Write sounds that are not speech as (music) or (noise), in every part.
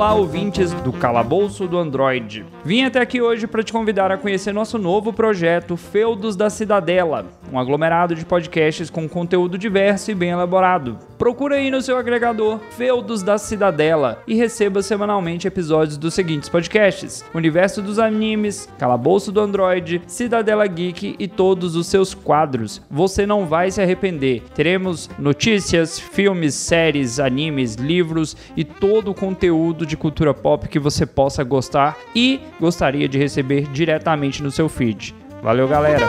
Olá, ouvintes do Calabouço do Android. Vim até aqui hoje para te convidar a conhecer nosso novo projeto Feudos da Cidadela, um aglomerado de podcasts com conteúdo diverso e bem elaborado. Procura aí no seu agregador Feudos da Cidadela e receba semanalmente episódios dos seguintes podcasts: Universo dos Animes, Calabouço do Android, Cidadela Geek e todos os seus quadros. Você não vai se arrepender. Teremos notícias, filmes, séries, animes, livros e todo o conteúdo de cultura pop que você possa gostar e gostaria de receber diretamente no seu feed. Valeu, galera!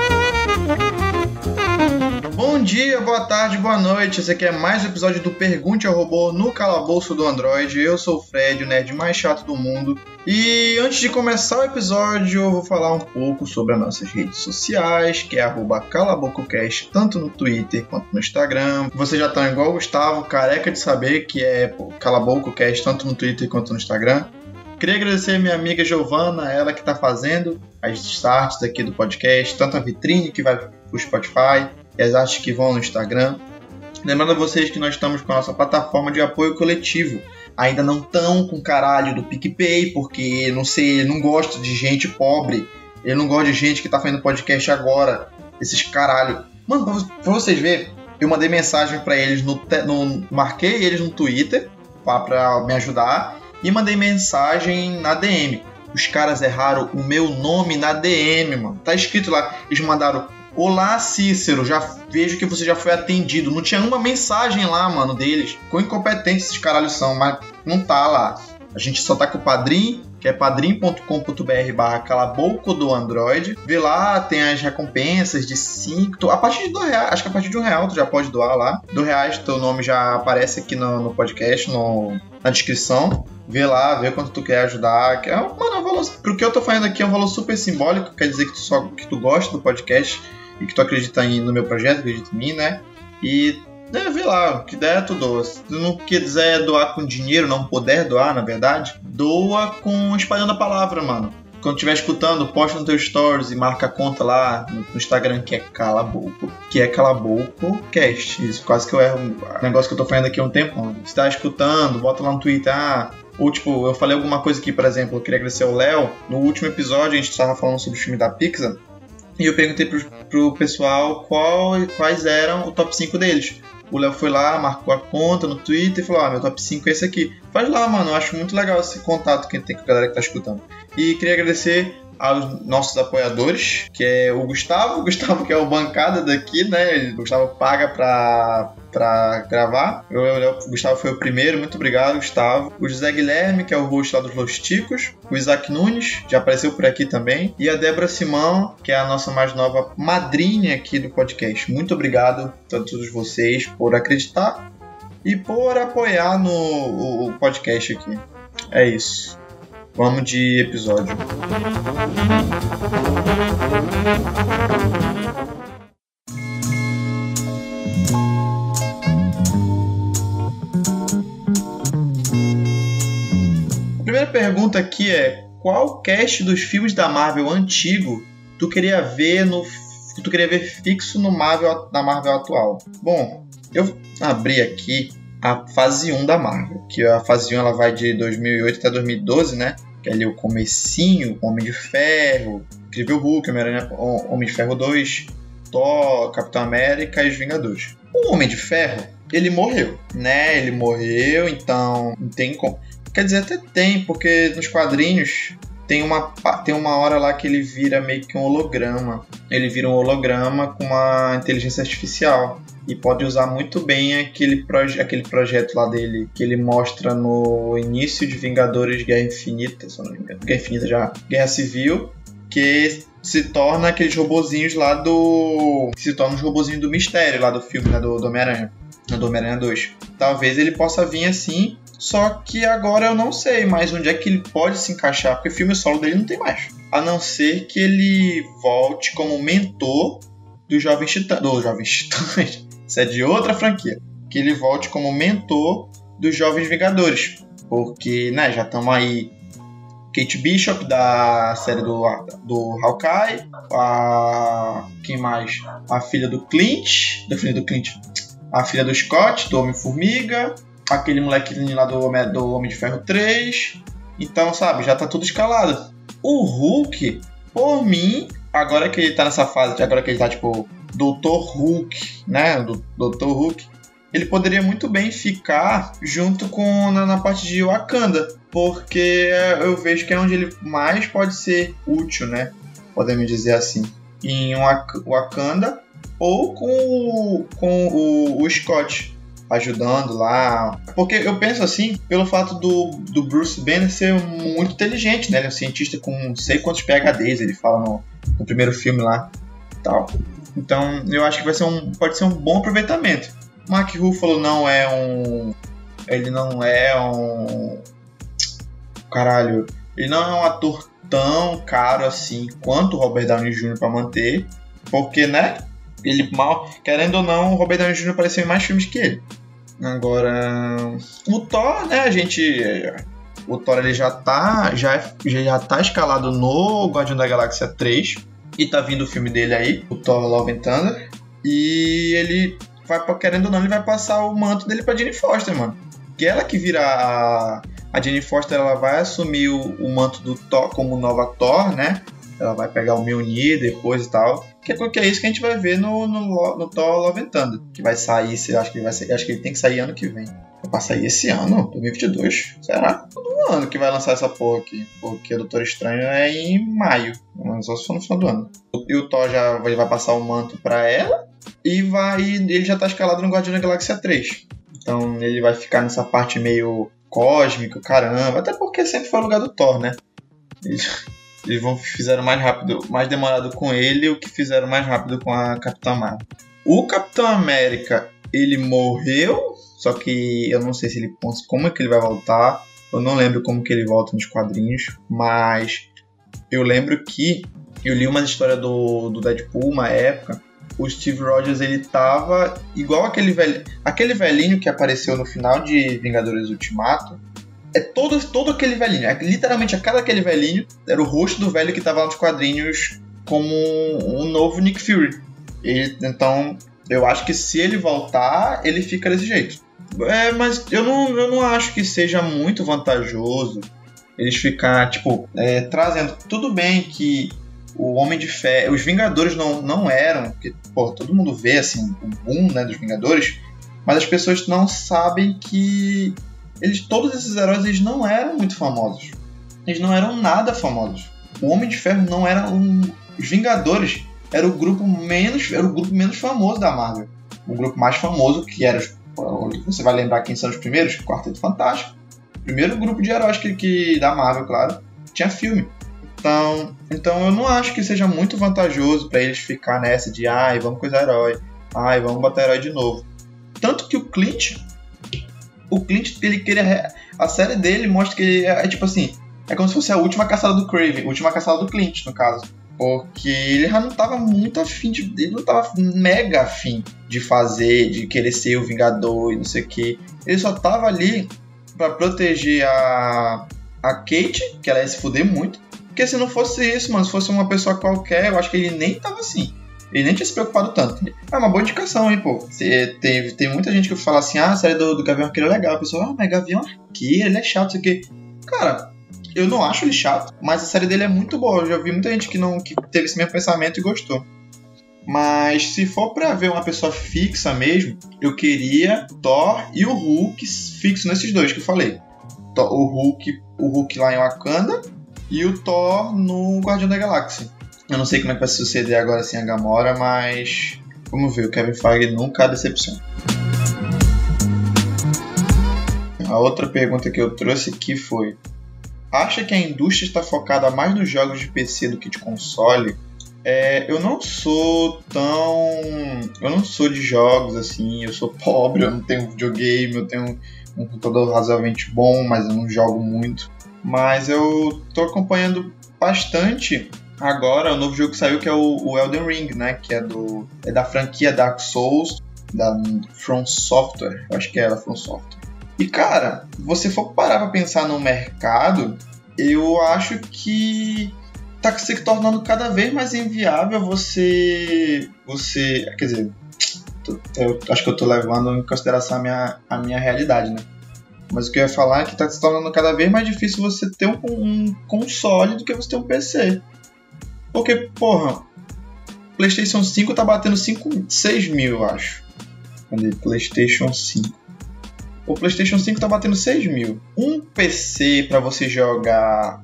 Bom dia, boa tarde, boa noite. Esse aqui é mais um episódio do Pergunte ao Robô no Calabouço do Android. Eu sou o Fred, o nerd mais chato do mundo. E antes de começar o episódio, eu vou falar um pouco sobre as nossas redes sociais, que é calabococast, tanto no Twitter quanto no Instagram. Vocês já estão igual o Gustavo, careca de saber que é calabococast, tanto no Twitter quanto no Instagram. Queria agradecer a minha amiga Giovana, ela que está fazendo as artes aqui do podcast, tanto a vitrine que vai para o Spotify e as artes que vão no Instagram. Lembrando a vocês que nós estamos com a nossa plataforma de apoio coletivo. Ainda não estão com caralho do PicPay, porque não sei, não gosto de gente pobre. Eu não gosto de gente que está fazendo podcast agora. Esses caralho. Mano, pra vocês verem, eu mandei mensagem para eles no, no. Marquei eles no Twitter para me ajudar e mandei mensagem na DM. Os caras erraram o meu nome na DM, mano. Tá escrito lá. Eles mandaram Olá, Cícero, já vejo que você já foi atendido. Não tinha uma mensagem lá, mano, deles. Quão incompetentes esses caralhos são, mas não tá lá. A gente só tá com o padrinho, que é padrim.com.br barra calabouco do Android. Vê lá, tem as recompensas de 5. A partir de 2 reais, acho que a partir de um real tu já pode doar lá. 2 reais, teu nome já aparece aqui no, no podcast, no, na descrição. Vê lá, vê quanto tu quer ajudar. É, mano, é um valor, pro que eu tô falando aqui é um valor super simbólico, quer dizer que tu, só, que tu gosta do podcast e que tu acredita em, no meu projeto, acredita em mim, né? E né, vê lá, o que der tu doa. Se tu não quiser doar com dinheiro, não puder doar, na verdade, doa com espalhando a palavra, mano. Quando estiver escutando, posta no teu stories e marca a conta lá no, Instagram que é Calabouco, que é Calabouco Cast. Isso, quase que eu erro o negócio que eu tô fazendo aqui há um tempo. Se tá escutando, bota lá no Twitter, ah, ou tipo, eu falei alguma coisa aqui, por exemplo, eu queria agradecer ao Léo. No último episódio a gente estava falando sobre o filme da Pixar. E eu perguntei pro, pro pessoal qual, quais eram o top 5 deles. O Léo foi lá, marcou a conta no Twitter e falou: Ah, meu top 5 é esse aqui. Faz lá, mano. Eu acho muito legal esse contato que tem com a galera que tá escutando. E queria agradecer aos nossos apoiadores, que é o Gustavo, o (laughs) Gustavo que é o bancada daqui, né? O Gustavo paga pra, pra gravar. Eu, eu, o Gustavo foi o primeiro, muito obrigado, Gustavo. O José Guilherme, que é o host lá dos Losticos. O Isaac Nunes, já apareceu por aqui também. E a Débora Simão, que é a nossa mais nova madrinha aqui do podcast. Muito obrigado a todos vocês por acreditar e por apoiar no o podcast aqui. É isso. Vamos de episódio. Aqui é: qual cast dos filmes da Marvel antigo tu queria ver no tu queria ver fixo no Marvel na Marvel atual? Bom, eu abri aqui a fase 1 da Marvel, que a fase 1 ela vai de 2008 até 2012, né? Que é ali o comecinho, Homem de Ferro, Incrível Hulk, Homem de Ferro 2, Thor, Capitão América e os Vingadores. O Homem de Ferro, ele morreu, né? Ele morreu, então não tem como. Quer dizer, até tem, porque nos quadrinhos tem uma, tem uma hora lá que ele vira meio que um holograma. Ele vira um holograma com uma inteligência artificial. E pode usar muito bem aquele, proje aquele projeto lá dele, que ele mostra no início de Vingadores Guerra Infinita, se não me engano. Guerra Infinita já. Guerra Civil, que se torna aqueles robozinhos lá do. se torna os robozinhos do mistério lá do filme, né, do, do Homem-Aranha. Do Homem-Aranha 2. Talvez ele possa vir assim só que agora eu não sei mais onde é que ele pode se encaixar, porque filme solo dele não tem mais. A não ser que ele volte como mentor do Jovem Titã. Do Jovem Titãs. (laughs) Isso é de outra franquia. Que ele volte como mentor dos Jovens Vingadores. Porque, né, já estamos aí. Kate Bishop da série do, do Hawkeye. A. Quem mais? A filha do Clint. Da filha do Clint. A filha do Scott, do Homem-Formiga aquele molequinho lá do Homem, do Homem de Ferro 3. Então, sabe, já tá tudo escalado. O Hulk, por mim, agora que ele tá nessa fase, agora que ele tá tipo Doutor Hulk, né? Do Doutor Hulk, ele poderia muito bem ficar junto com na, na, parte de Wakanda, porque eu vejo que é onde ele mais pode ser útil, né? Podemos dizer assim. Em Wakanda ou com o, com o, o Scott ajudando lá. Porque eu penso assim, pelo fato do, do Bruce Banner ser muito inteligente, né? Ele é um cientista com não sei quantos PHDs, ele fala no, no primeiro filme lá tal. Então eu acho que vai ser um, pode ser um bom aproveitamento. Mark Ruffalo não é um. Ele não é um. Caralho. Ele não é um ator tão caro assim quanto o Robert Downey Jr. para manter. Porque, né? Ele mal. Querendo ou não, o Robert Downey Jr. apareceu em mais filmes que ele. Agora. O Thor, né? A gente. O Thor ele já tá. Já, já tá escalado no Guardião da Galáxia 3. E tá vindo o filme dele aí, o Thor Love and Thunder. E ele vai, querendo ou não, ele vai passar o manto dele pra Jenny Foster, mano. Que ela que vira a. A Jenny Foster ela vai assumir o, o manto do Thor como nova Thor, né? Ela vai pegar o Mjolnir depois e tal. Que, que é isso que a gente vai ver no, no, no Thor Love and Thunder. Que vai sair, acho que vai sair, acho que ele tem que sair ano que vem. Vai sair esse ano, 2022. Será? Todo ano que vai lançar essa porra aqui. Porque o Doutor Estranho é em maio. Só se for no final do ano. E o Thor já vai, vai passar o manto pra ela e vai ele já tá escalado no Guardião da Galáxia 3. Então ele vai ficar nessa parte meio cósmico, caramba, até porque sempre foi o lugar do Thor, né? Eles, eles vão fizeram mais rápido, mais demorado com ele o que fizeram mais rápido com a Capitã Marvel. O Capitão América, ele morreu, só que eu não sei se ele como é que ele vai voltar. Eu não lembro como que ele volta nos quadrinhos, mas eu lembro que eu li uma história do, do Deadpool uma época o Steve Rogers ele tava igual aquele velho, aquele velhinho que apareceu no final de Vingadores Ultimato. É todo, todo aquele velhinho, é, literalmente a cada aquele velhinho era o rosto do velho que tava nos quadrinhos como um novo Nick Fury. E, então, eu acho que se ele voltar, ele fica desse jeito. É, mas eu não, eu não acho que seja muito vantajoso eles ficar, tipo, é, trazendo. Tudo bem que o Homem de Ferro. Os Vingadores não, não eram. Porque, pô, todo mundo vê assim, o boom né, dos Vingadores, mas as pessoas não sabem que eles, todos esses heróis eles não eram muito famosos. Eles não eram nada famosos. O Homem de Ferro não era um. Os Vingadores era o grupo menos. Era o grupo menos famoso da Marvel. O grupo mais famoso, que era. Você vai lembrar quem são os primeiros? Quarteto Fantástico. Primeiro grupo de heróis que, que da Marvel, claro. Tinha filme. Então, então eu não acho que seja muito vantajoso para eles ficar nessa de ai, vamos coisar herói, ai, vamos botar herói de novo. Tanto que o Clint, o Clint, ele queria. A série dele mostra que ele é, é tipo assim, é como se fosse a última caçada do Craven, a última caçada do Clint, no caso. Porque ele já não tava muito afim de. Ele não tava mega afim de fazer, de querer ser o Vingador e não sei o que. Ele só tava ali para proteger a. A Kate, que ela ia se fuder muito, porque se não fosse isso, mano, se fosse uma pessoa qualquer, eu acho que ele nem tava assim. Ele nem tinha se preocupado tanto. É uma boa indicação, hein, pô. Tem, tem muita gente que fala assim, ah, a série do, do Gavião Arqueiro é legal. A pessoa, ah, mas Gavião Arqueiro, ele é chato, isso aqui. Cara, eu não acho ele chato, mas a série dele é muito boa. Eu já vi muita gente que não que teve esse mesmo pensamento e gostou. Mas se for para ver uma pessoa fixa mesmo, eu queria Thor e o Hulk fixo nesses dois que eu falei. O Hulk, o Hulk lá em Wakanda e o Thor no Guardião da Galáxia. Eu não sei como é que vai suceder agora sem a Gamora, mas vamos ver, o Kevin Feige nunca decepciona. A outra pergunta que eu trouxe aqui foi: Acha que a indústria está focada mais nos jogos de PC do que de console? É, eu não sou tão. Eu não sou de jogos assim, eu sou (laughs) pobre, eu não tenho videogame, eu tenho um computador razoavelmente bom, mas eu não jogo muito. Mas eu tô acompanhando bastante agora o novo jogo que saiu, que é o, o Elden Ring, né? Que é, do, é da franquia Dark Souls, da From Software. Eu acho que é da From Software. E cara, você for parar pra pensar no mercado, eu acho que tá se tornando cada vez mais inviável você. você. Quer dizer, eu acho que eu tô levando em consideração a minha, a minha realidade, né? Mas o que eu ia falar é que tá se tornando cada vez mais difícil você ter um, um console do que você ter um PC. Porque, porra, PlayStation 5 tá batendo 5, 6 mil, eu acho. Cadê? PlayStation 5. O PlayStation 5 tá batendo 6 mil. Um PC para você jogar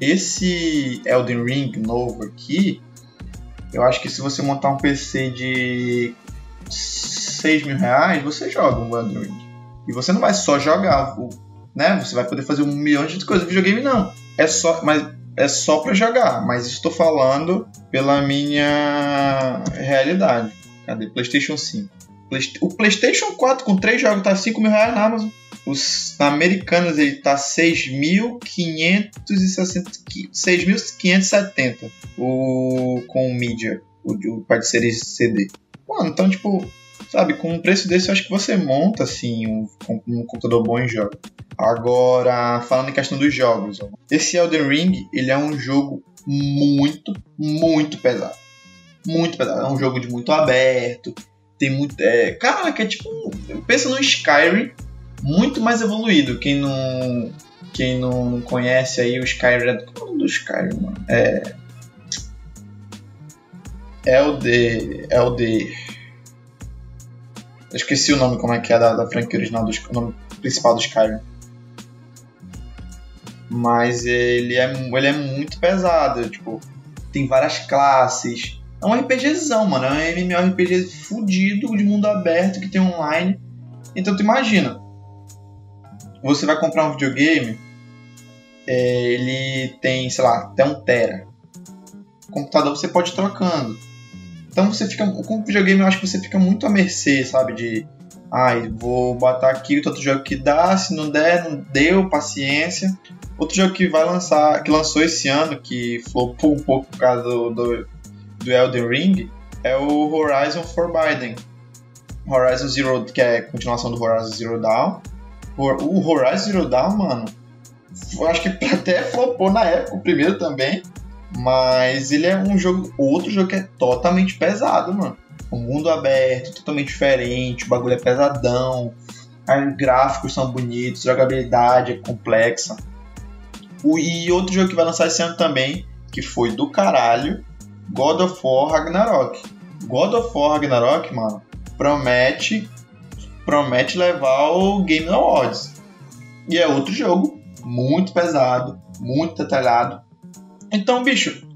esse Elden Ring novo aqui, eu acho que se você montar um PC de 6 mil reais, você joga um Elden Ring. E você não vai só jogar, né? Você vai poder fazer um milhão de coisas. Videogame não. É só, mas é só para jogar. Mas estou falando pela minha realidade. Cadê? PlayStation 5. O PlayStation 4 com 3 jogos tá 5 mil reais na Amazon. Os americanos ele tá 6.570 o com mídia, o, o série CD. Mano, então tipo, sabe, com um preço desse eu acho que você monta assim um, um computador bom e joga. Agora, falando em questão dos jogos, esse Elden Ring, ele é um jogo muito, muito pesado. Muito pesado. É um jogo de muito aberto. Tem muito. É, cara, que é tipo. Pensa no Skyrim muito mais evoluído. Quem não. Quem não conhece aí o Skyrim. Qual é o nome do Skyrim, mano? É. Elder. Elder. Eu esqueci o nome como é que é da, da franquia original do o nome principal do Skyrim. Mas ele é, ele é muito pesado, tipo, tem várias classes. É um RPGzão, mano. É um MMORPG fudido de mundo aberto que tem online. Então tu imagina. Você vai comprar um videogame, é, ele tem, sei lá, até um tera. O computador você pode ir trocando. Então você fica. Com o videogame eu acho que você fica muito à mercê, sabe? De. Ai, vou botar aqui outro jogo que dá, se não der, não deu, paciência. Outro jogo que vai lançar, que lançou esse ano, que flopou um pouco por causa do, do, do Elden Ring, é o Horizon Forbidden. Horizon Zero, que é continuação do Horizon Zero Dawn. O Horizon Zero Dawn, mano, eu acho que (laughs) até flopou na época, o primeiro também. Mas ele é um jogo, outro jogo que é totalmente pesado, mano. O mundo aberto, totalmente diferente, o bagulho é pesadão, os gráficos são bonitos, jogabilidade é complexa. O, e outro jogo que vai lançar esse ano também, que foi do caralho, God of War Ragnarok. God of War Ragnarok, mano, promete promete levar o Game Awards. E é outro jogo muito pesado, muito detalhado. Então, bicho,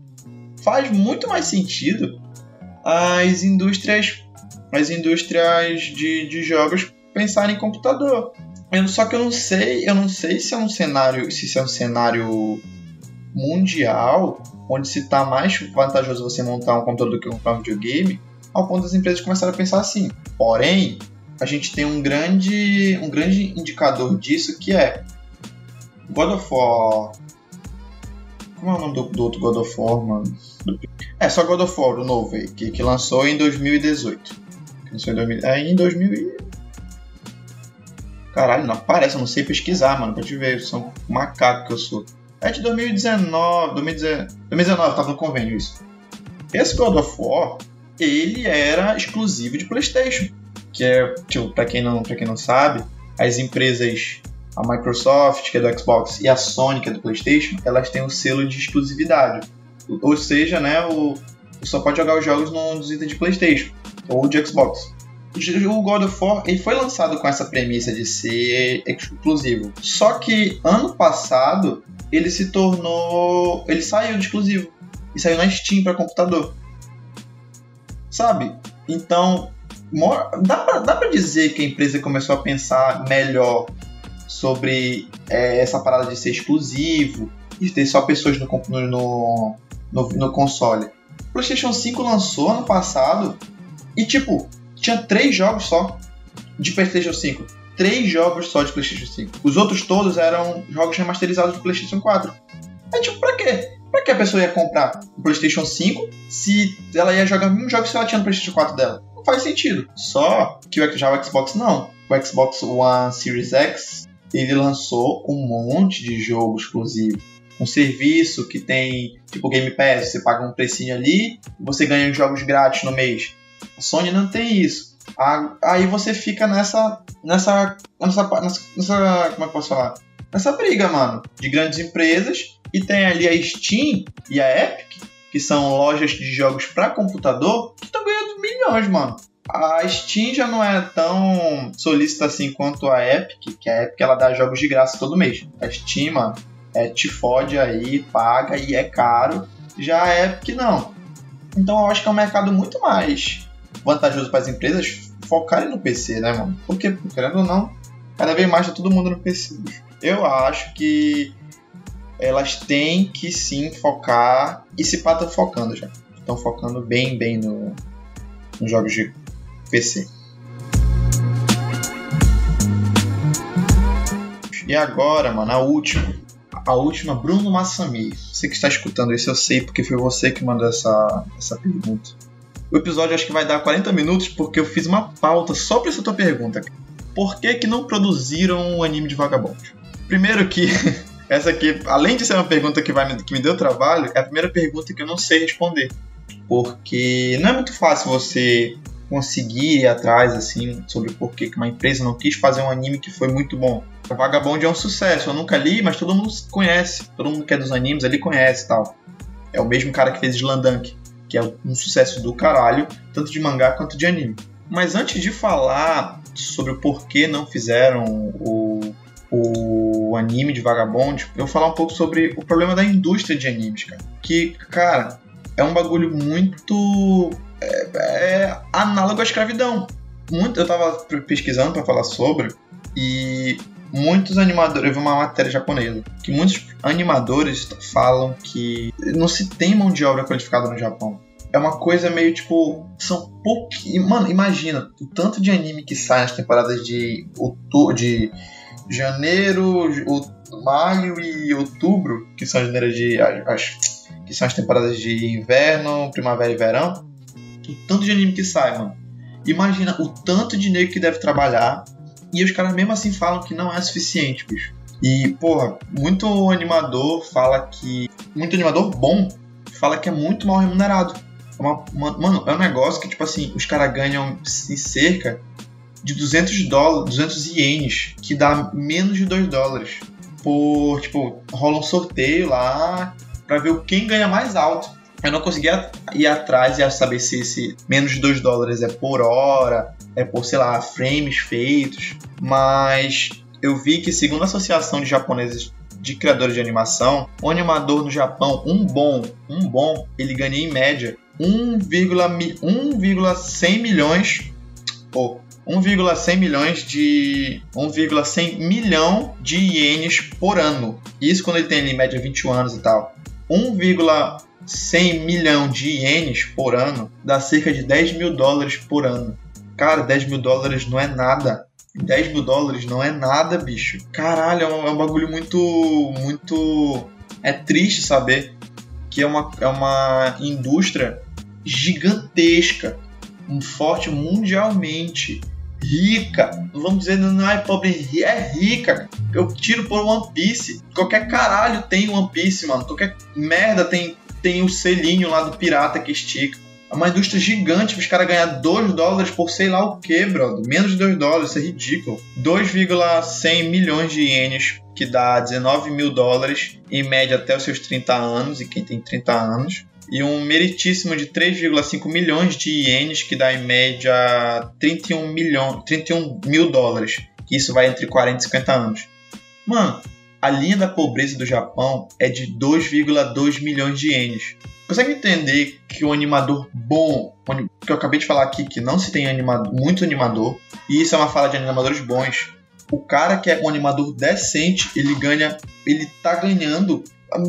faz muito mais sentido as indústrias as indústrias de, de jogos pensarem em computador. Eu, só que eu não sei, eu não sei se é um cenário, se é um cenário mundial, onde se está mais vantajoso você montar um computador do que comprar um videogame, ao ponto das empresas começarem a pensar assim. Porém, a gente tem um grande, um grande indicador disso que é God of War. Como é o nome do, do outro God of War, mano? É, só God of War, o novo aí, que, que lançou em 2018. Lançou em 2000, é, em 2000 Caralho, não aparece, eu não sei pesquisar, mano, pra te ver, um macaco que eu sou. É de 2019, 2019, 2019 tava no convênio isso. Esse God of War, ele era exclusivo de PlayStation, que é, tipo, para quem não, para quem não sabe, as empresas a Microsoft, que é do Xbox, e a Sony, que é do PlayStation, elas têm o um selo de exclusividade. Ou seja, né, o, só pode jogar os jogos no, nos itens de PlayStation ou de Xbox o God of War ele foi lançado com essa premissa de ser exclusivo. Só que ano passado ele se tornou. Ele saiu de exclusivo. E saiu na Steam para computador. Sabe? Então, dá pra, dá pra dizer que a empresa começou a pensar melhor sobre é, essa parada de ser exclusivo e ter só pessoas no, no, no, no console. O PlayStation 5 lançou ano passado e, tipo, tinha três jogos só de PlayStation 5. Três jogos só de PlayStation 5. Os outros todos eram jogos remasterizados do PlayStation 4. É tipo, pra quê? Pra que a pessoa ia comprar o PlayStation 5 se ela ia jogar um jogo que ela tinha no PlayStation 4 dela? Não faz sentido. Só que já o Xbox não. O Xbox One Series X ele lançou um monte de jogo exclusivo. Um serviço que tem tipo Game Pass, você paga um precinho ali, você ganha jogos grátis no mês. A Sony não tem isso. Aí você fica nessa. nessa. nessa. nessa, como é que posso falar? Nessa briga, mano, de grandes empresas. E tem ali a Steam e a Epic, que são lojas de jogos para computador, que estão ganhando milhões, mano. A Steam já não é tão solícita assim quanto a Epic, que a Epic ela dá jogos de graça todo mês. A Steam, mano, é, te fode aí, paga e é caro. Já a Epic não. Então eu acho que é um mercado muito mais vantajoso para as empresas focarem no PC, né, mano? Porque, querendo ou não, cada vez mais tá todo mundo no PC. Eu acho que elas têm que sim focar, e se pá, estão focando já. Estão focando bem, bem no, nos jogos de PC. E agora, mano, a última. A última, Bruno Massami. Você que está escutando isso, eu sei porque foi você que mandou essa, essa pergunta. O episódio acho que vai dar 40 minutos porque eu fiz uma pauta só para essa tua pergunta. Por que, que não produziram o anime de Vagabond? Primeiro que (laughs) essa aqui, além de ser uma pergunta que, vai, que me deu trabalho, é a primeira pergunta que eu não sei responder. Porque não é muito fácil você conseguir ir atrás assim sobre por que uma empresa não quis fazer um anime que foi muito bom. Vagabond é um sucesso, eu nunca li, mas todo mundo conhece, todo mundo que é dos animes ali conhece tal. É o mesmo cara que fez Slandunk que é um sucesso do caralho, tanto de mangá quanto de anime. Mas antes de falar sobre o porquê não fizeram o, o anime de Vagabond, eu vou falar um pouco sobre o problema da indústria de animes, cara. Que, cara, é um bagulho muito. É, é análogo à escravidão. Muito, eu tava pesquisando para falar sobre, e muitos animadores, eu vi uma matéria japonesa, que muitos animadores falam que não se tem mão de obra qualificada no Japão. É uma coisa meio tipo. São pouquinhos. Mano, imagina o tanto de anime que sai nas temporadas de outubro, de janeiro, maio e outubro, que são as de. As, que são as temporadas de inverno, primavera e verão. O tanto de anime que sai, mano. Imagina o tanto de negro que deve trabalhar e os caras mesmo assim falam que não é suficiente, bicho. E, porra, muito animador fala que. Muito animador bom fala que é muito mal remunerado. É uma, uma, mano, é um negócio que, tipo assim, os caras ganham em cerca de 200 dólares, 200 ienes, que dá menos de 2 dólares. Por, tipo, rola um sorteio lá pra ver quem ganha mais alto. Eu não conseguia ir atrás e saber se esse menos de 2 dólares é por hora, é por, sei lá, frames feitos, mas eu vi que, segundo a Associação de Japoneses de Criadores de Animação, um animador no Japão, um bom, um bom, ele ganha em média 1,100 milhões ou 1,100 milhões de 1,100 milhão de ienes por ano. Isso quando ele tem em média 21 anos e tal. 1,100 milhão de ienes por ano dá cerca de 10 mil dólares por ano. Cara, 10 mil dólares não é nada. 10 mil dólares não é nada, bicho. Caralho, é um, é um bagulho muito. Muito. É triste saber que é uma, é uma indústria gigantesca, um forte mundialmente, rica. Não vamos dizer não é pobre, é rica. Eu tiro por One Piece. Qualquer caralho tem One Piece, mano. Qualquer merda tem tem o selinho lá do pirata que estica. É uma indústria gigante os caras ganhar 2 dólares por sei lá o que, brother. Menos de 2 dólares, isso é ridículo. 2,100 milhões de ienes, que dá 19 mil dólares, em média até os seus 30 anos, e quem tem 30 anos. E um meritíssimo de 3,5 milhões de ienes, que dá em média 31, milhão, 31 mil dólares. Que isso vai entre 40 e 50 anos. Mano, a linha da pobreza do Japão é de 2,2 milhões de ienes consegue entender que o animador bom, que eu acabei de falar aqui, que não se tem animador, muito animador, e isso é uma fala de animadores bons. O cara que é um animador decente, ele ganha, ele tá ganhando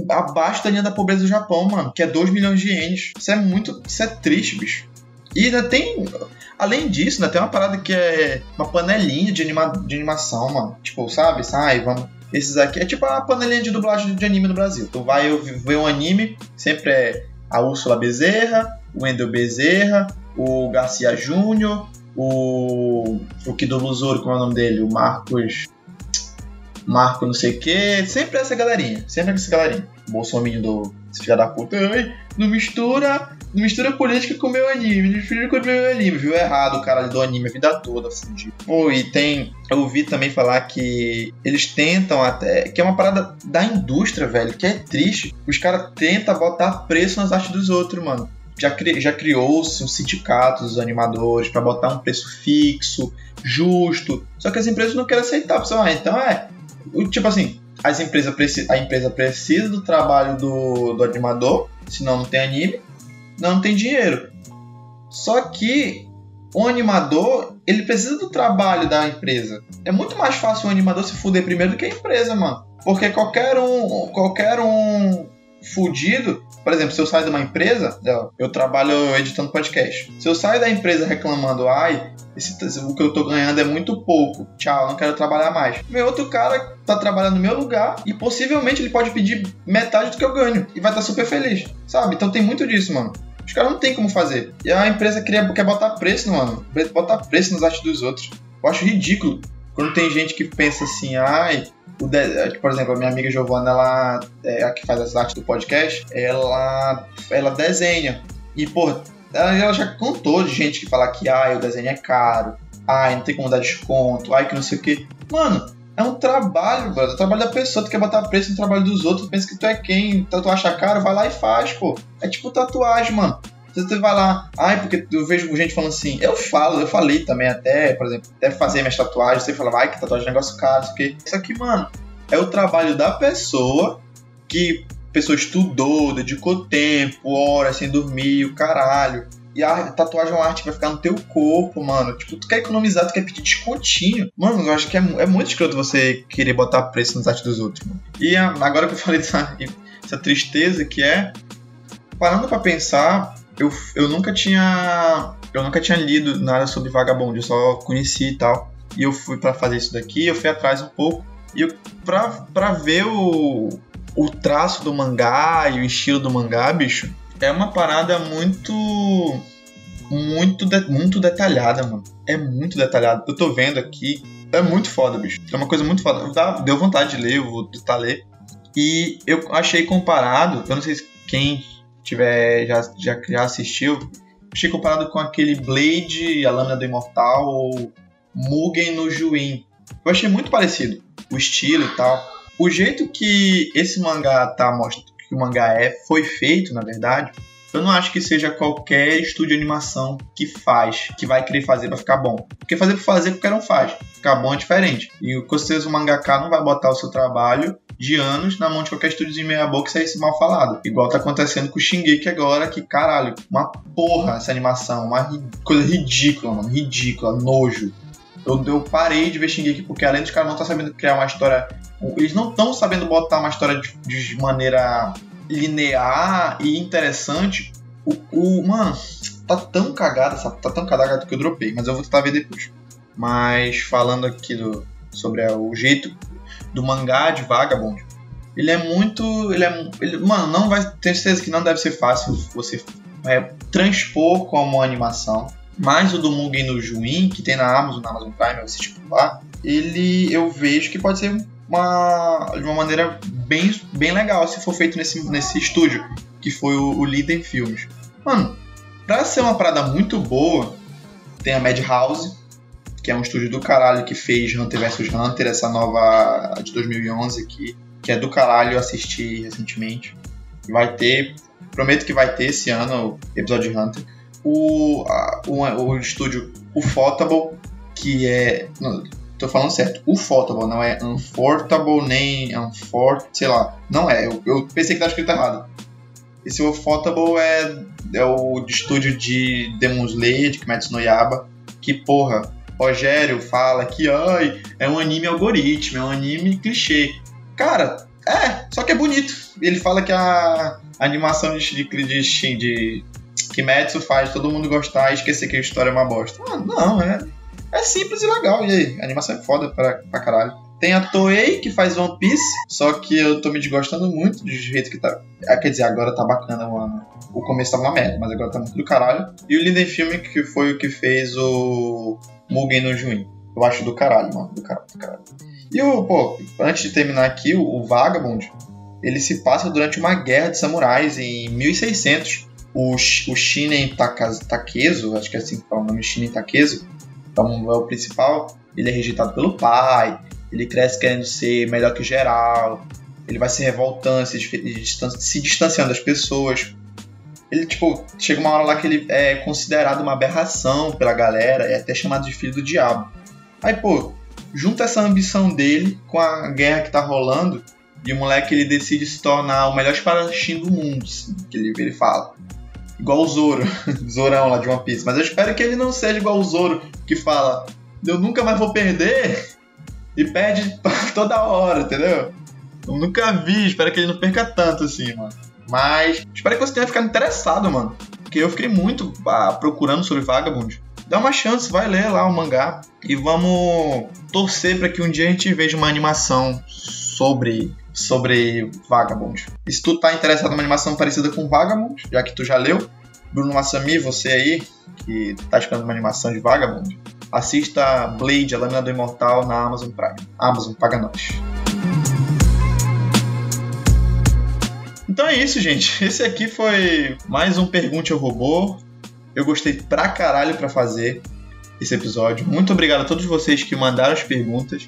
abaixo da linha da pobreza do Japão, mano, que é 2 milhões de ienes. Isso é muito, isso é triste, bicho. E ainda tem, além disso, ainda tem uma parada que é uma panelinha de, anima, de animação, mano. Tipo, sabe? Sai, vamos esses aqui é tipo a panelinha de dublagem de anime no Brasil. Tu vai ver um anime, sempre é a Úrsula Bezerra, o Wendel Bezerra, o Garcia Júnior, o. O que do Lusoro, como é o nome dele? O Marcos. Marco não sei o que. Sempre essa galerinha. Sempre essa galerinha. Bolsonaro do. Filho da puta. Não mistura mistura política com o meu anime, mistura com o meu anime, viu? Errado o cara do anime a vida toda, fudido. E tem. Eu ouvi também falar que eles tentam até. Que é uma parada da indústria, velho, que é triste. Os caras tentam botar preço nas artes dos outros, mano. Já, cri, já criou-se um sindicato dos animadores para botar um preço fixo, justo. Só que as empresas não querem aceitar. Pessoal, ah, então é. Tipo assim, as empresas a empresa precisa do trabalho do, do animador, senão não tem anime, não tem dinheiro. Só que o animador, ele precisa do trabalho da empresa. É muito mais fácil o animador se fuder primeiro do que a empresa, mano. Porque qualquer um, qualquer um fudido, por exemplo, se eu saio de uma empresa, eu trabalho editando podcast. Se eu saio da empresa reclamando, ai, esse, o que eu tô ganhando é muito pouco, tchau, não quero trabalhar mais. Meu outro cara tá trabalhando no meu lugar e possivelmente ele pode pedir metade do que eu ganho e vai estar tá super feliz, sabe? Então tem muito disso, mano. Os caras não tem como fazer. E a empresa queria, quer botar preço, mano. Botar preço nas artes dos outros. Eu acho ridículo. Quando tem gente que pensa assim, ai. É, por exemplo, a minha amiga Giovana, ela é a que faz as artes do podcast, ela, ela desenha. E, pô, ela, já contou de gente que fala que, ai, o desenho é caro, ai, não tem como dar desconto, ai, que não sei o que. Mano, é um trabalho, brother. É o trabalho da pessoa. Tu quer botar preço no trabalho dos outros, pensa que tu é quem. Tu acha caro, vai lá e faz, pô. É tipo tatuagem, mano. Você vai lá, ai, porque eu vejo gente falando assim, eu falo, eu falei também até, por exemplo, até fazer minhas tatuagens, você fala, ai, que tatuagem é um negócio caro, isso aqui. Isso aqui, mano, é o trabalho da pessoa que pessoa estudou, dedicou tempo, horas sem dormir, o caralho. E a tatuagem é uma arte que vai ficar no teu corpo, mano. Tipo, tu quer economizar, tu quer pedir descontinho. Mano, eu acho que é, é muito escroto você querer botar preço nas artes dos outros, mano. E agora que eu falei (laughs) dessa, essa tristeza que é, parando para pensar, eu, eu nunca tinha eu nunca tinha lido nada sobre Vagabond, eu só conheci e tal. E eu fui para fazer isso daqui, eu fui atrás um pouco. E eu, pra, pra ver o, o traço do mangá e o estilo do mangá, bicho, é uma parada muito. Muito, de, muito detalhada, mano. É muito detalhado. Eu tô vendo aqui. É muito foda, bicho. É uma coisa muito foda. Dá, deu vontade de ler, eu vou tentar ler. E eu achei comparado, eu não sei se quem tiver já, já, já assistiu, achei comparado com aquele Blade, a Lâmina do Imortal ou Mugen no Juin. Eu achei muito parecido, o estilo e tal. O jeito que esse mangá tá mostrando, que o mangá é, foi feito, na verdade, eu não acho que seja qualquer estúdio de animação que faz, que vai querer fazer pra ficar bom. Porque fazer pra fazer, qualquer um faz. Ficar bom é diferente. E com certeza o mangaka não vai botar o seu trabalho de anos na mão de qualquer estúdio de meia boca e sair mal falado. Igual tá acontecendo com o Shingeki agora, que caralho, uma porra essa animação, uma ri coisa ridícula, mano, ridícula, nojo. Eu, eu parei de ver Shingeki porque além dos caras não tá sabendo criar uma história, eles não estão sabendo botar uma história de, de maneira linear e interessante. O, o, mano, tá tão cagada, tá tão cagada que eu dropei, mas eu vou tentar ver depois. Mas falando aqui do, sobre o jeito do mangá de Vagabond, ele é muito. Ele é, ele, mano, não vai. Tenho certeza que não deve ser fácil você é, transpor como animação. Mas o do Mugen no Juin, que tem na Amazon, na Amazon Prime, você tipo lá, ele eu vejo que pode ser uma, de uma maneira bem, bem legal se for feito nesse, nesse estúdio, que foi o, o Liden Filmes. Mano, pra ser uma parada muito boa, tem a Madhouse, que é um estúdio do caralho que fez Hunter vs Hunter, essa nova de 2011 aqui, que é do caralho, eu assisti recentemente. Vai ter, prometo que vai ter esse ano o episódio de Hunter. O, a, o, o estúdio Ufotable, que é. Não, tô falando certo. Ufotable, não é Unfortable nem Unfort, sei lá. Não é, eu, eu pensei que tava escrito errado. Esse Ufotable é, é o estúdio de Demon Slayer, de Kimetsu no Yaba, que porra, Rogério fala que ai, é um anime algoritmo, é um anime clichê. Cara, é, só que é bonito. Ele fala que a animação de, de, de, de Kimetsu faz todo mundo gostar e esquecer que a história é uma bosta. Ah, não, é, é simples e legal. E aí, a animação é foda pra, pra caralho. Tem a Toei, que faz One Piece, só que eu tô me desgostando muito do jeito que tá. Ah, quer dizer, agora tá bacana, mano. O começo tava uma merda, mas agora tá muito do caralho. E o Linden Film, que foi o que fez o Mugen no Juin. Eu acho do caralho, mano. Do caralho, do caralho. E o, pô, antes de terminar aqui, o, o Vagabond, ele se passa durante uma guerra de samurais em 1600. O, o Shinen Takezo, acho que é assim que fala o nome, Shinen então é o principal, ele é rejeitado pelo pai, ele cresce querendo ser melhor que geral, ele vai se revoltando, se, se distanciando das pessoas. Ele, tipo, chega uma hora lá que ele é considerado uma aberração pela galera, é até chamado de filho do diabo. Aí, pô, junta essa ambição dele com a guerra que tá rolando, e o moleque ele decide se tornar o melhor espadachim do mundo, assim, que ele, ele fala. Igual o Zoro, (laughs) Zorão lá de One Piece. Mas eu espero que ele não seja igual o Zoro, que fala, eu nunca mais vou perder, (laughs) e perde (laughs) toda hora, entendeu? Eu nunca vi, espero que ele não perca tanto assim, mano. Mas espero que você tenha ficado interessado, mano. Porque eu fiquei muito ah, procurando sobre Vagabond. Dá uma chance, vai ler lá o mangá e vamos torcer para que um dia a gente veja uma animação sobre sobre Vagabond. E se tu tá interessado numa animação parecida com Vagabond, já que tu já leu, Bruno Massami, você aí que tá esperando uma animação de Vagabond, assista Blade, a Lâmina do Imortal na Amazon Prime. Amazon, paga nós. Então é isso, gente. (laughs) Esse aqui foi mais um Pergunte ao Robô. Eu gostei pra caralho pra fazer esse episódio. Muito obrigado a todos vocês que mandaram as perguntas.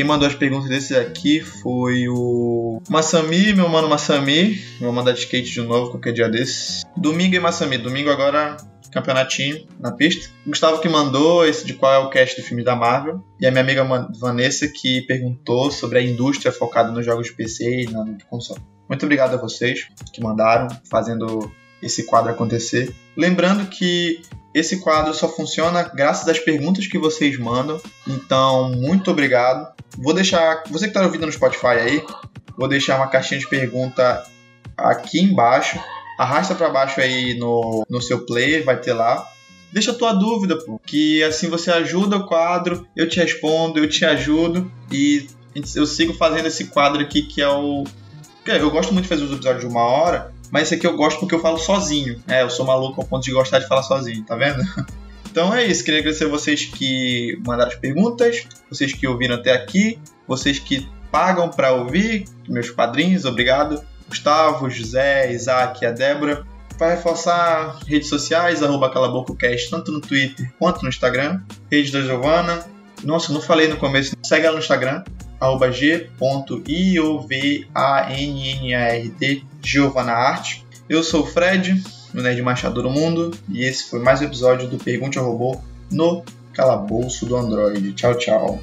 Quem mandou as perguntas desse aqui foi o Massami, meu mano Massami. Vou mandar de skate de novo qualquer dia desses. Domingo e Massami. Domingo agora campeonatinho na pista. Gustavo que mandou esse de qual é o cast do filme da Marvel. E a minha amiga Vanessa que perguntou sobre a indústria focada nos jogos de PC e no console. Muito obrigado a vocês que mandaram, fazendo esse quadro acontecer. Lembrando que esse quadro só funciona graças às perguntas que vocês mandam. Então, muito obrigado. Vou deixar. Você que está ouvindo no Spotify aí, vou deixar uma caixinha de pergunta aqui embaixo. Arrasta para baixo aí no, no seu player, vai ter lá. Deixa a tua dúvida, pô. Que assim você ajuda o quadro, eu te respondo, eu te ajudo. E eu sigo fazendo esse quadro aqui que é o. Eu gosto muito de fazer os episódios de uma hora, mas esse aqui eu gosto porque eu falo sozinho. É, eu sou maluco ao ponto de gostar de falar sozinho, tá vendo? (laughs) Então é isso, queria agradecer vocês que mandaram as perguntas, vocês que ouviram até aqui, vocês que pagam para ouvir, meus padrinhos, obrigado. Gustavo, José, Isaac e a Débora. Para reforçar redes sociais, arroba calabococast, tanto no Twitter quanto no Instagram. Rede da Giovana. Nossa, não falei no começo, segue ela no Instagram, arroba Giovana Arte. Eu sou o Fred, o Nerd Machado do Mundo, e esse foi mais um episódio do Pergunte ao Robô no Calabouço do Android. Tchau, tchau.